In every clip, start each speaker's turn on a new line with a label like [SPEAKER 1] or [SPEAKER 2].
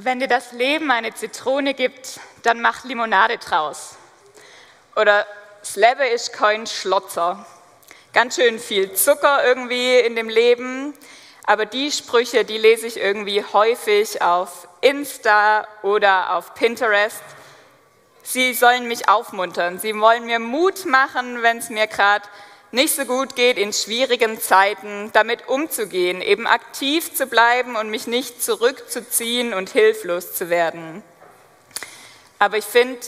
[SPEAKER 1] Wenn dir das Leben eine Zitrone gibt, dann mach Limonade draus. Oder das Leben ist kein Schlotzer. Ganz schön viel Zucker irgendwie in dem Leben. Aber die Sprüche, die lese ich irgendwie häufig auf Insta oder auf Pinterest. Sie sollen mich aufmuntern. Sie wollen mir Mut machen, wenn es mir gerade nicht so gut geht, in schwierigen Zeiten damit umzugehen, eben aktiv zu bleiben und mich nicht zurückzuziehen und hilflos zu werden. Aber ich finde,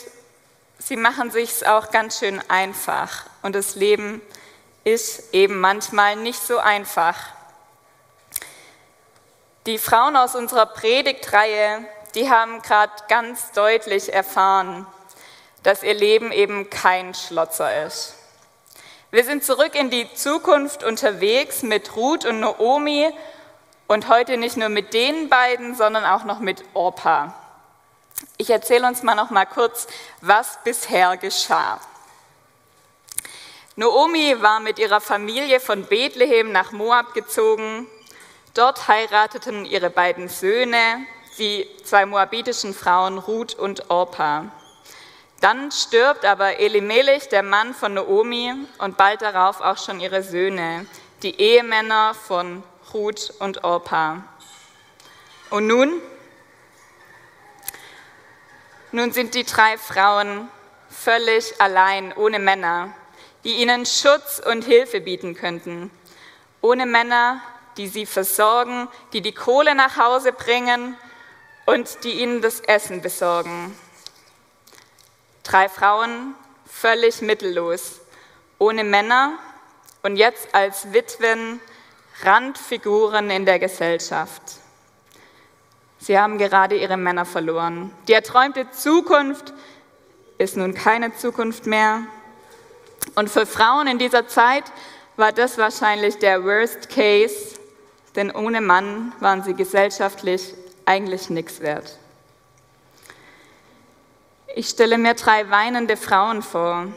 [SPEAKER 1] sie machen sich auch ganz schön einfach und das Leben ist eben manchmal nicht so einfach. Die Frauen aus unserer Predigtreihe, die haben gerade ganz deutlich erfahren, dass ihr Leben eben kein Schlotzer ist. Wir sind zurück in die Zukunft unterwegs mit Ruth und Naomi und heute nicht nur mit den beiden, sondern auch noch mit Orpa. Ich erzähle uns mal noch mal kurz, was bisher geschah. Naomi war mit ihrer Familie von Bethlehem nach Moab gezogen. Dort heirateten ihre beiden Söhne, die zwei moabitischen Frauen Ruth und Orpa. Dann stirbt aber Elimelech, der Mann von Naomi, und bald darauf auch schon ihre Söhne, die Ehemänner von Ruth und Orpa. Und nun? Nun sind die drei Frauen völlig allein, ohne Männer, die ihnen Schutz und Hilfe bieten könnten. Ohne Männer, die sie versorgen, die die Kohle nach Hause bringen und die ihnen das Essen besorgen. Drei Frauen, völlig mittellos, ohne Männer und jetzt als Witwen Randfiguren in der Gesellschaft. Sie haben gerade ihre Männer verloren. Die erträumte Zukunft ist nun keine Zukunft mehr. Und für Frauen in dieser Zeit war das wahrscheinlich der Worst Case, denn ohne Mann waren sie gesellschaftlich eigentlich nichts wert. Ich stelle mir drei weinende Frauen vor.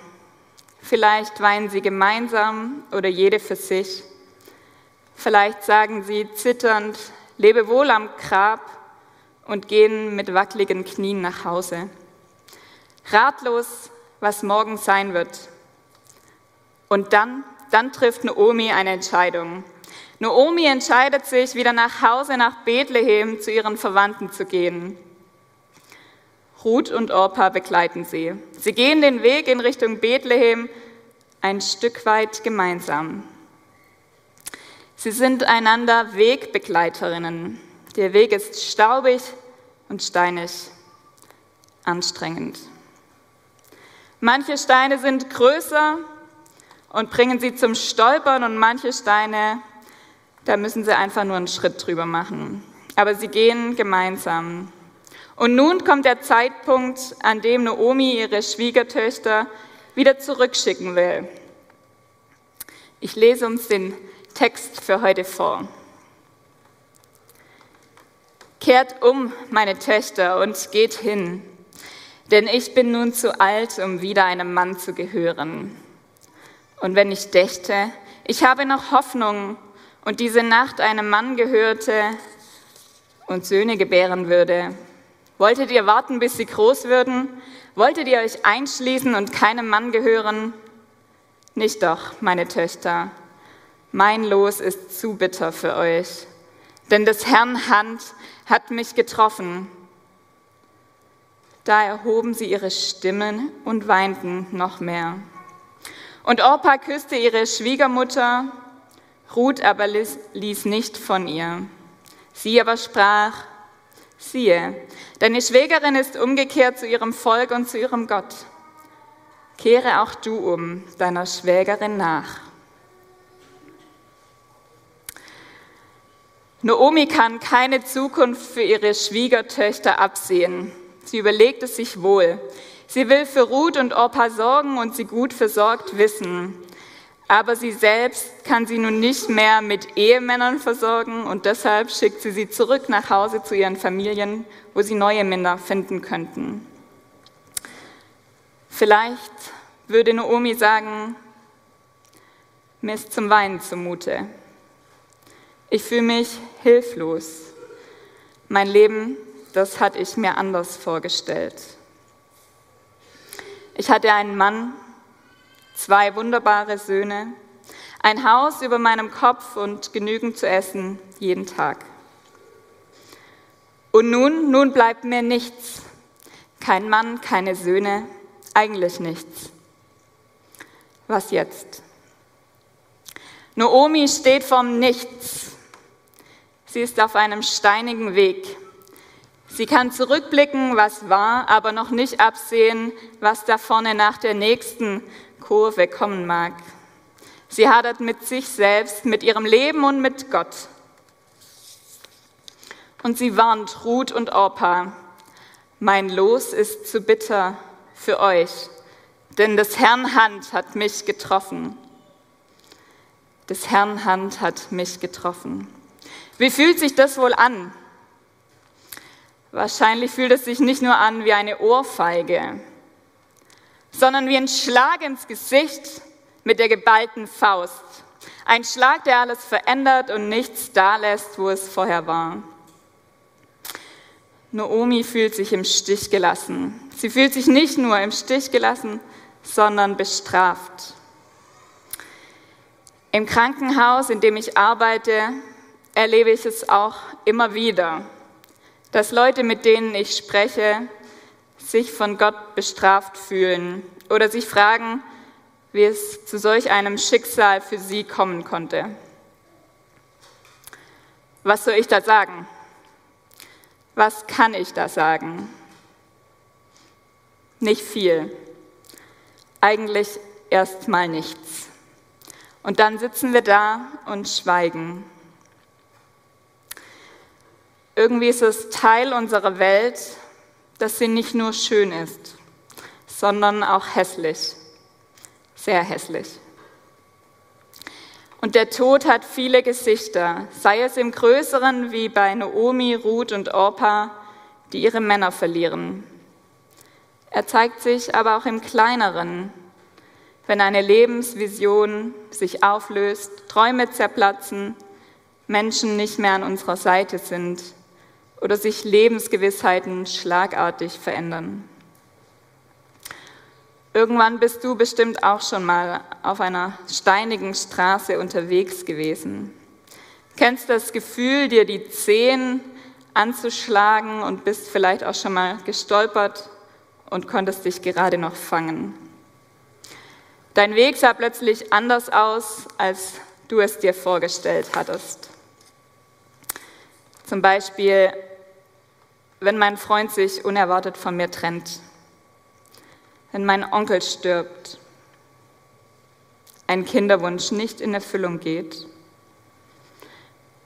[SPEAKER 1] Vielleicht weinen sie gemeinsam oder jede für sich. Vielleicht sagen sie zitternd, lebe wohl am Grab und gehen mit wackeligen Knien nach Hause. Ratlos, was morgen sein wird. Und dann, dann trifft Naomi eine Entscheidung. Naomi entscheidet sich, wieder nach Hause nach Bethlehem zu ihren Verwandten zu gehen. Ruth und Orpa begleiten sie. Sie gehen den Weg in Richtung Bethlehem ein Stück weit gemeinsam. Sie sind einander Wegbegleiterinnen. Der Weg ist staubig und steinig, anstrengend. Manche Steine sind größer und bringen sie zum Stolpern und manche Steine, da müssen sie einfach nur einen Schritt drüber machen. Aber sie gehen gemeinsam. Und nun kommt der Zeitpunkt, an dem Naomi ihre Schwiegertöchter wieder zurückschicken will. Ich lese uns den Text für heute vor. Kehrt um, meine Töchter, und geht hin, denn ich bin nun zu alt, um wieder einem Mann zu gehören. Und wenn ich dächte, ich habe noch Hoffnung und diese Nacht einem Mann gehörte und Söhne gebären würde, Wolltet ihr warten, bis sie groß würden? Wolltet ihr euch einschließen und keinem Mann gehören? Nicht doch, meine Töchter. Mein Los ist zu bitter für euch, denn des Herrn Hand hat mich getroffen. Da erhoben sie ihre Stimmen und weinten noch mehr. Und Orpa küsste ihre Schwiegermutter, Ruth aber ließ nicht von ihr. Sie aber sprach, Siehe, deine Schwägerin ist umgekehrt zu ihrem Volk und zu ihrem Gott. Kehre auch du um deiner Schwägerin nach. Naomi kann keine Zukunft für ihre Schwiegertöchter absehen. Sie überlegt es sich wohl. Sie will für Ruth und Orpa sorgen und sie gut versorgt wissen. Aber sie selbst kann sie nun nicht mehr mit Ehemännern versorgen und deshalb schickt sie sie zurück nach Hause zu ihren Familien, wo sie neue Männer finden könnten. Vielleicht würde Naomi sagen, mir ist zum Weinen zumute. Ich fühle mich hilflos. Mein Leben das hatte ich mir anders vorgestellt. Ich hatte einen Mann, zwei wunderbare Söhne, ein Haus über meinem Kopf und genügend zu essen jeden Tag. Und nun, nun bleibt mir nichts. Kein Mann, keine Söhne, eigentlich nichts. Was jetzt? Noomi steht vom Nichts. Sie ist auf einem steinigen Weg. Sie kann zurückblicken, was war, aber noch nicht absehen, was da vorne nach der nächsten Kurve kommen mag. Sie hadert mit sich selbst, mit ihrem Leben und mit Gott. Und sie warnt Ruth und Orpa, mein Los ist zu bitter für euch, denn des Herrn Hand hat mich getroffen. Des Herrn Hand hat mich getroffen. Wie fühlt sich das wohl an? Wahrscheinlich fühlt es sich nicht nur an wie eine Ohrfeige, sondern wie ein Schlag ins Gesicht mit der geballten Faust. Ein Schlag, der alles verändert und nichts da lässt, wo es vorher war. Noomi fühlt sich im Stich gelassen. Sie fühlt sich nicht nur im Stich gelassen, sondern bestraft. Im Krankenhaus, in dem ich arbeite, erlebe ich es auch immer wieder, dass Leute, mit denen ich spreche, sich von Gott bestraft fühlen oder sich fragen, wie es zu solch einem Schicksal für sie kommen konnte. Was soll ich da sagen? Was kann ich da sagen? Nicht viel. Eigentlich erst mal nichts. Und dann sitzen wir da und schweigen. Irgendwie ist es Teil unserer Welt, dass sie nicht nur schön ist, sondern auch hässlich. Sehr hässlich. Und der Tod hat viele Gesichter, sei es im Größeren wie bei Naomi, Ruth und Orpa, die ihre Männer verlieren. Er zeigt sich aber auch im Kleineren, wenn eine Lebensvision sich auflöst, Träume zerplatzen, Menschen nicht mehr an unserer Seite sind oder sich Lebensgewissheiten schlagartig verändern. Irgendwann bist du bestimmt auch schon mal auf einer steinigen Straße unterwegs gewesen. Kennst das Gefühl, dir die Zehen anzuschlagen und bist vielleicht auch schon mal gestolpert und konntest dich gerade noch fangen. Dein Weg sah plötzlich anders aus, als du es dir vorgestellt hattest. Zum Beispiel, wenn mein Freund sich unerwartet von mir trennt wenn mein Onkel stirbt, ein Kinderwunsch nicht in Erfüllung geht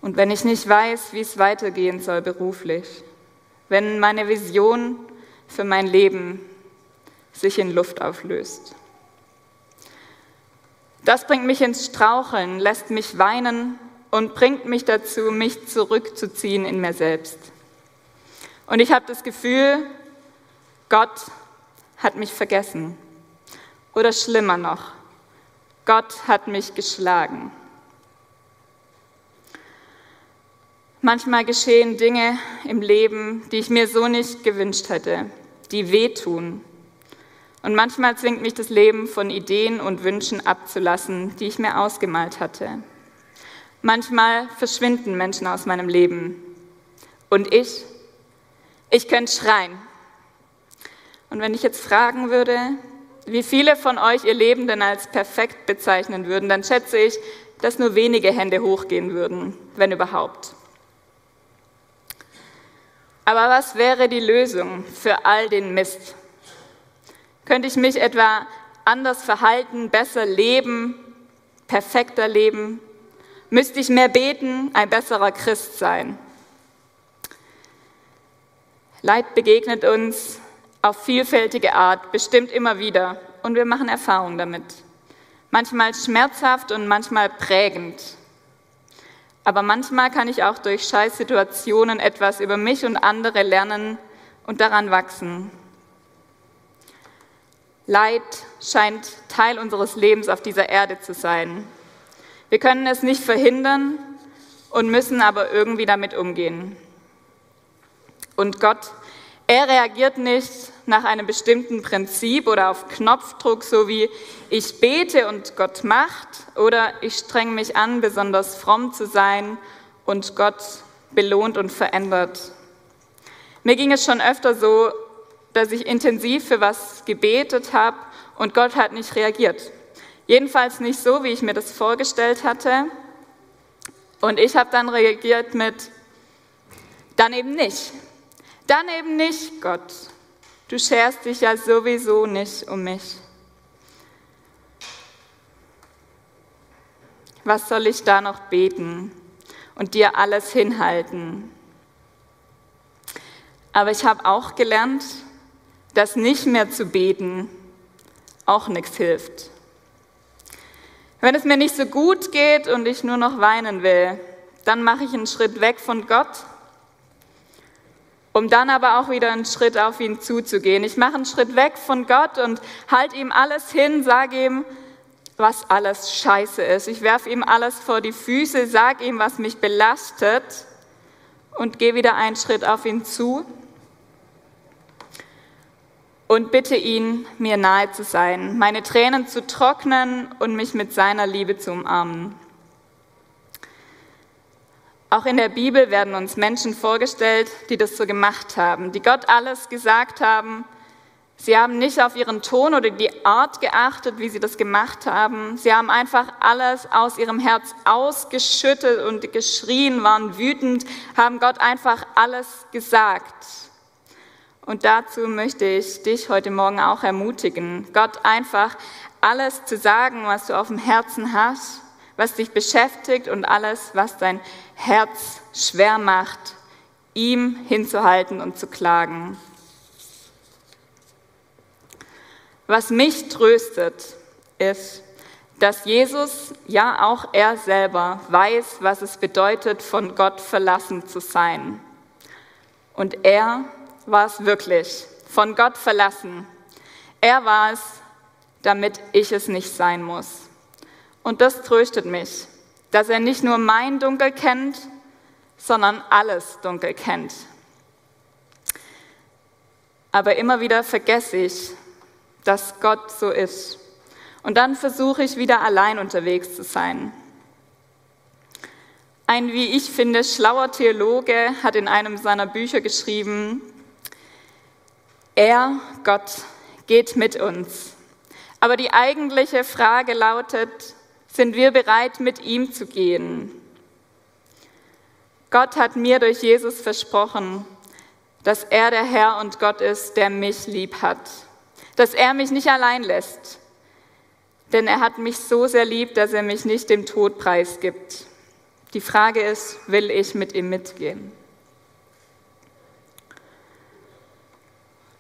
[SPEAKER 1] und wenn ich nicht weiß, wie es weitergehen soll beruflich, wenn meine Vision für mein Leben sich in Luft auflöst. Das bringt mich ins Straucheln, lässt mich weinen und bringt mich dazu, mich zurückzuziehen in mir selbst. Und ich habe das Gefühl, Gott hat mich vergessen. Oder schlimmer noch, Gott hat mich geschlagen. Manchmal geschehen Dinge im Leben, die ich mir so nicht gewünscht hätte, die wehtun. Und manchmal zwingt mich das Leben von Ideen und Wünschen abzulassen, die ich mir ausgemalt hatte. Manchmal verschwinden Menschen aus meinem Leben. Und ich, ich könnte schreien, und wenn ich jetzt fragen würde, wie viele von euch ihr Leben denn als perfekt bezeichnen würden, dann schätze ich, dass nur wenige Hände hochgehen würden, wenn überhaupt. Aber was wäre die Lösung für all den Mist? Könnte ich mich etwa anders verhalten, besser leben, perfekter leben? Müsste ich mehr beten, ein besserer Christ sein? Leid begegnet uns auf vielfältige Art, bestimmt immer wieder. Und wir machen Erfahrungen damit. Manchmal schmerzhaft und manchmal prägend. Aber manchmal kann ich auch durch Scheißsituationen etwas über mich und andere lernen und daran wachsen. Leid scheint Teil unseres Lebens auf dieser Erde zu sein. Wir können es nicht verhindern und müssen aber irgendwie damit umgehen. Und Gott, er reagiert nicht nach einem bestimmten Prinzip oder auf Knopfdruck, so wie ich bete und Gott macht oder ich strenge mich an, besonders fromm zu sein und Gott belohnt und verändert. Mir ging es schon öfter so, dass ich intensiv für was gebetet habe und Gott hat nicht reagiert. Jedenfalls nicht so, wie ich mir das vorgestellt hatte. Und ich habe dann reagiert mit, dann eben nicht. Dann eben nicht, Gott. Du scherst dich ja sowieso nicht um mich. Was soll ich da noch beten und dir alles hinhalten? Aber ich habe auch gelernt, dass nicht mehr zu beten auch nichts hilft. Wenn es mir nicht so gut geht und ich nur noch weinen will, dann mache ich einen Schritt weg von Gott, um dann aber auch wieder einen Schritt auf ihn zuzugehen. Ich mache einen Schritt weg von Gott und halte ihm alles hin, sage ihm, was alles scheiße ist. Ich werfe ihm alles vor die Füße, sage ihm, was mich belastet und gehe wieder einen Schritt auf ihn zu und bitte ihn, mir nahe zu sein, meine Tränen zu trocknen und mich mit seiner Liebe zu umarmen. Auch in der Bibel werden uns Menschen vorgestellt, die das so gemacht haben, die Gott alles gesagt haben. Sie haben nicht auf ihren Ton oder die Art geachtet, wie sie das gemacht haben. Sie haben einfach alles aus ihrem Herz ausgeschüttet und geschrien, waren wütend, haben Gott einfach alles gesagt. Und dazu möchte ich dich heute Morgen auch ermutigen, Gott einfach alles zu sagen, was du auf dem Herzen hast, was dich beschäftigt und alles, was dein Herz schwer macht, ihm hinzuhalten und zu klagen. Was mich tröstet, ist, dass Jesus, ja auch er selber, weiß, was es bedeutet, von Gott verlassen zu sein. Und er war es wirklich, von Gott verlassen. Er war es, damit ich es nicht sein muss. Und das tröstet mich, dass er nicht nur mein Dunkel kennt, sondern alles Dunkel kennt. Aber immer wieder vergesse ich, dass Gott so ist. Und dann versuche ich wieder allein unterwegs zu sein. Ein, wie ich finde, schlauer Theologe hat in einem seiner Bücher geschrieben, er, Gott, geht mit uns. Aber die eigentliche Frage lautet, sind wir bereit, mit ihm zu gehen? Gott hat mir durch Jesus versprochen, dass er der Herr und Gott ist, der mich lieb hat, dass er mich nicht allein lässt, denn er hat mich so sehr lieb, dass er mich nicht dem Tod preisgibt. Die Frage ist, will ich mit ihm mitgehen?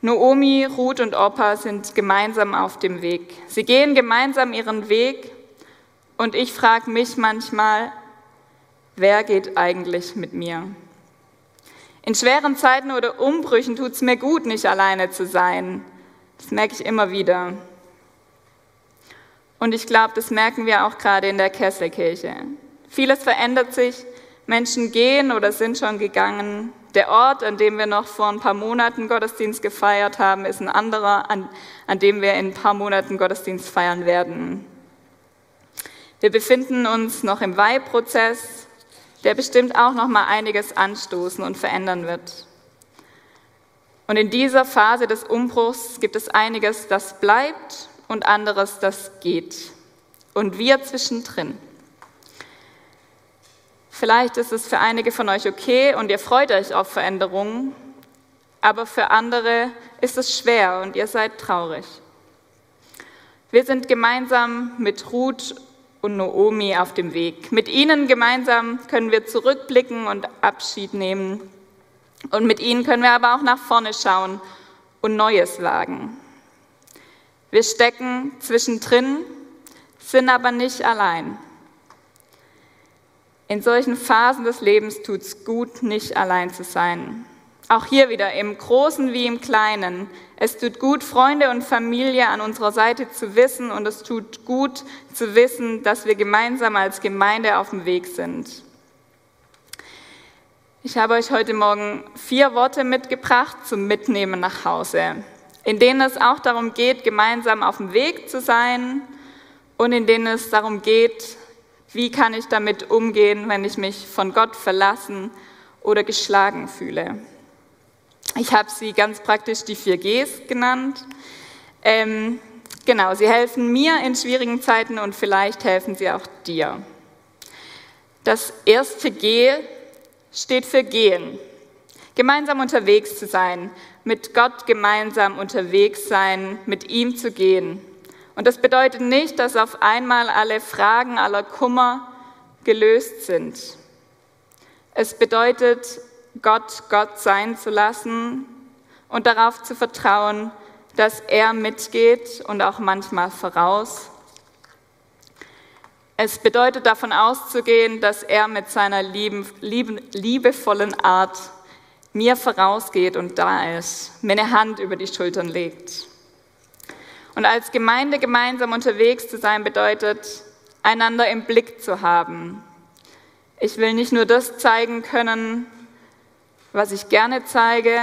[SPEAKER 1] Noomi, Ruth und Opa sind gemeinsam auf dem Weg. Sie gehen gemeinsam ihren Weg und ich frage mich manchmal, wer geht eigentlich mit mir? In schweren Zeiten oder Umbrüchen tut es mir gut, nicht alleine zu sein. Das merke ich immer wieder. Und ich glaube, das merken wir auch gerade in der Kesselkirche. Vieles verändert sich, Menschen gehen oder sind schon gegangen, der Ort, an dem wir noch vor ein paar Monaten Gottesdienst gefeiert haben, ist ein anderer, an, an dem wir in ein paar Monaten Gottesdienst feiern werden. Wir befinden uns noch im Weihprozess, der bestimmt auch noch mal einiges anstoßen und verändern wird. Und in dieser Phase des Umbruchs gibt es einiges, das bleibt und anderes, das geht. Und wir zwischendrin. Vielleicht ist es für einige von euch okay und ihr freut euch auf Veränderungen, aber für andere ist es schwer und ihr seid traurig. Wir sind gemeinsam mit Ruth und Noomi auf dem Weg. Mit ihnen gemeinsam können wir zurückblicken und Abschied nehmen. Und mit ihnen können wir aber auch nach vorne schauen und Neues wagen. Wir stecken zwischendrin, sind aber nicht allein. In solchen Phasen des Lebens tut es gut, nicht allein zu sein. Auch hier wieder im Großen wie im Kleinen. Es tut gut, Freunde und Familie an unserer Seite zu wissen und es tut gut zu wissen, dass wir gemeinsam als Gemeinde auf dem Weg sind. Ich habe euch heute Morgen vier Worte mitgebracht zum Mitnehmen nach Hause, in denen es auch darum geht, gemeinsam auf dem Weg zu sein und in denen es darum geht, wie kann ich damit umgehen, wenn ich mich von Gott verlassen oder geschlagen fühle. Ich habe sie ganz praktisch die vier Gs genannt. Ähm, genau, sie helfen mir in schwierigen Zeiten und vielleicht helfen sie auch dir. Das erste G steht für gehen. Gemeinsam unterwegs zu sein, mit Gott gemeinsam unterwegs sein, mit ihm zu gehen. Und das bedeutet nicht, dass auf einmal alle Fragen aller Kummer gelöst sind. Es bedeutet, Gott Gott sein zu lassen und darauf zu vertrauen, dass er mitgeht und auch manchmal voraus. Es bedeutet davon auszugehen, dass er mit seiner lieben, lieben, liebevollen Art mir vorausgeht und da ist, mir eine Hand über die Schultern legt. Und als Gemeinde gemeinsam unterwegs zu sein bedeutet, einander im Blick zu haben. Ich will nicht nur das zeigen können, was ich gerne zeige,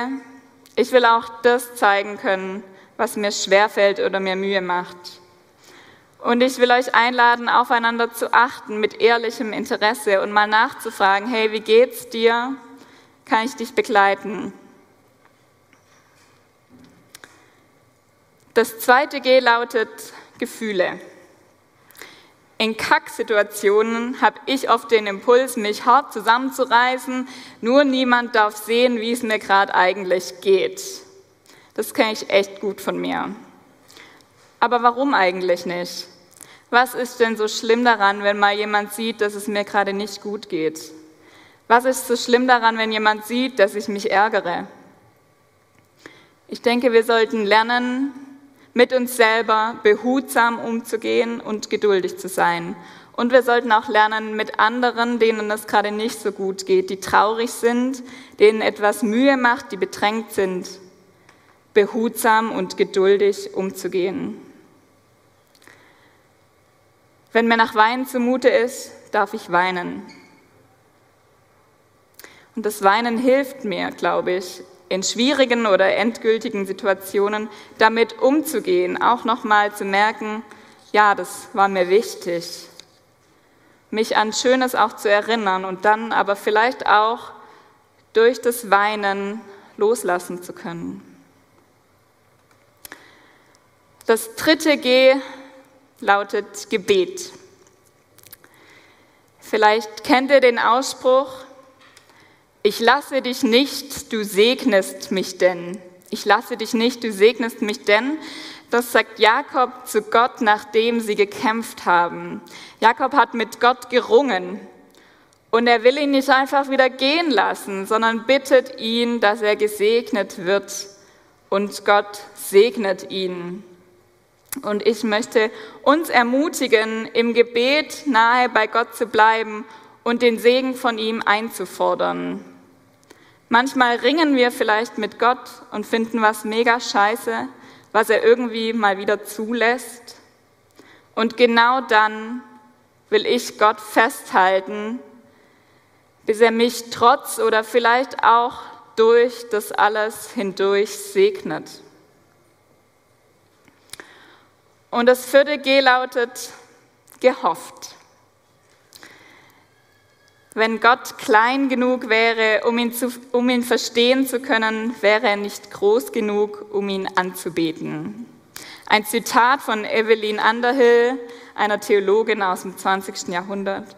[SPEAKER 1] ich will auch das zeigen können, was mir schwerfällt oder mir Mühe macht. Und ich will euch einladen, aufeinander zu achten mit ehrlichem Interesse und mal nachzufragen, hey, wie geht's dir? Kann ich dich begleiten? Das zweite G lautet Gefühle. In Kacksituationen habe ich oft den Impuls, mich hart zusammenzureißen, nur niemand darf sehen, wie es mir gerade eigentlich geht. Das kenne ich echt gut von mir. Aber warum eigentlich nicht? Was ist denn so schlimm daran, wenn mal jemand sieht, dass es mir gerade nicht gut geht? Was ist so schlimm daran, wenn jemand sieht, dass ich mich ärgere? Ich denke, wir sollten lernen, mit uns selber behutsam umzugehen und geduldig zu sein. Und wir sollten auch lernen, mit anderen, denen es gerade nicht so gut geht, die traurig sind, denen etwas Mühe macht, die bedrängt sind, behutsam und geduldig umzugehen. Wenn mir nach Weinen zumute ist, darf ich weinen. Und das Weinen hilft mir, glaube ich, in schwierigen oder endgültigen Situationen damit umzugehen, auch nochmal zu merken, ja, das war mir wichtig, mich an Schönes auch zu erinnern und dann aber vielleicht auch durch das Weinen loslassen zu können. Das dritte G lautet Gebet. Vielleicht kennt ihr den Ausspruch, ich lasse dich nicht, du segnest mich denn. Ich lasse dich nicht, du segnest mich denn. Das sagt Jakob zu Gott, nachdem sie gekämpft haben. Jakob hat mit Gott gerungen und er will ihn nicht einfach wieder gehen lassen, sondern bittet ihn, dass er gesegnet wird und Gott segnet ihn. Und ich möchte uns ermutigen, im Gebet nahe bei Gott zu bleiben und den Segen von ihm einzufordern. Manchmal ringen wir vielleicht mit Gott und finden was mega scheiße, was er irgendwie mal wieder zulässt. Und genau dann will ich Gott festhalten, bis er mich trotz oder vielleicht auch durch das alles hindurch segnet. Und das vierte G lautet gehofft. Wenn Gott klein genug wäre, um ihn, zu, um ihn verstehen zu können, wäre er nicht groß genug, um ihn anzubeten. Ein Zitat von Evelyn Underhill, einer Theologin aus dem 20. Jahrhundert.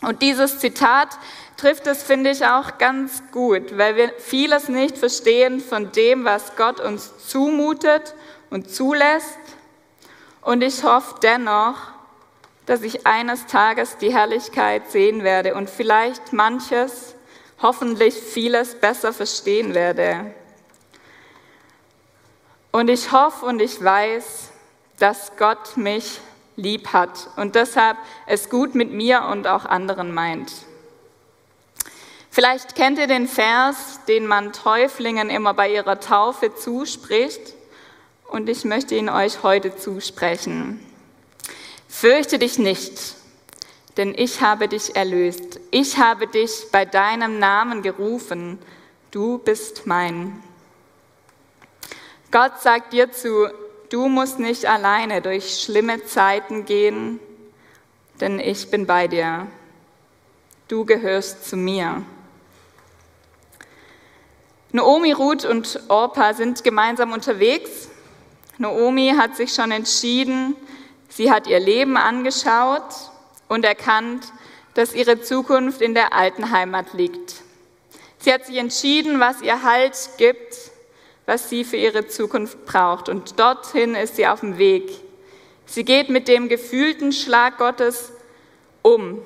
[SPEAKER 1] Und dieses Zitat trifft es, finde ich, auch ganz gut, weil wir vieles nicht verstehen von dem, was Gott uns zumutet und zulässt. Und ich hoffe dennoch, dass ich eines Tages die Herrlichkeit sehen werde und vielleicht manches, hoffentlich vieles besser verstehen werde. Und ich hoffe und ich weiß, dass Gott mich lieb hat und deshalb es gut mit mir und auch anderen meint. Vielleicht kennt ihr den Vers, den man Täuflingen immer bei ihrer Taufe zuspricht und ich möchte ihn euch heute zusprechen. Fürchte dich nicht, denn ich habe dich erlöst. Ich habe dich bei deinem Namen gerufen. Du bist mein. Gott sagt dir zu, du musst nicht alleine durch schlimme Zeiten gehen, denn ich bin bei dir. Du gehörst zu mir. Naomi, Ruth und Orpa sind gemeinsam unterwegs. Naomi hat sich schon entschieden, sie hat ihr Leben angeschaut und erkannt, dass ihre Zukunft in der alten Heimat liegt. Sie hat sich entschieden, was ihr Halt gibt, was sie für ihre Zukunft braucht. Und dorthin ist sie auf dem Weg. Sie geht mit dem gefühlten Schlag Gottes um.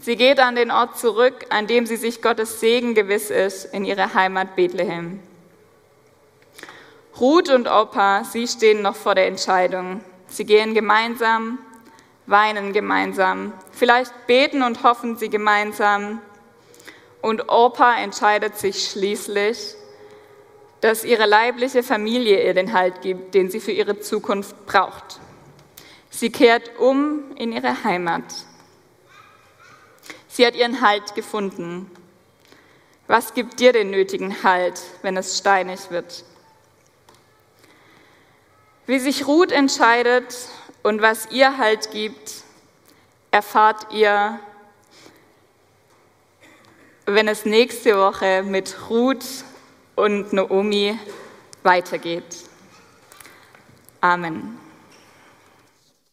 [SPEAKER 1] Sie geht an den Ort zurück, an dem sie sich Gottes Segen gewiss ist, in ihre Heimat Bethlehem. Ruth und Opa, sie stehen noch vor der Entscheidung. Sie gehen gemeinsam weinen gemeinsam. Vielleicht beten und hoffen sie gemeinsam. Und Opa entscheidet sich schließlich, dass ihre leibliche Familie ihr den Halt gibt, den sie für ihre Zukunft braucht. Sie kehrt um in ihre Heimat. Sie hat ihren Halt gefunden. Was gibt dir den nötigen Halt, wenn es steinig wird? Wie sich Ruth entscheidet, und was ihr Halt gibt, erfahrt ihr, wenn es nächste Woche mit Ruth und Naomi weitergeht. Amen.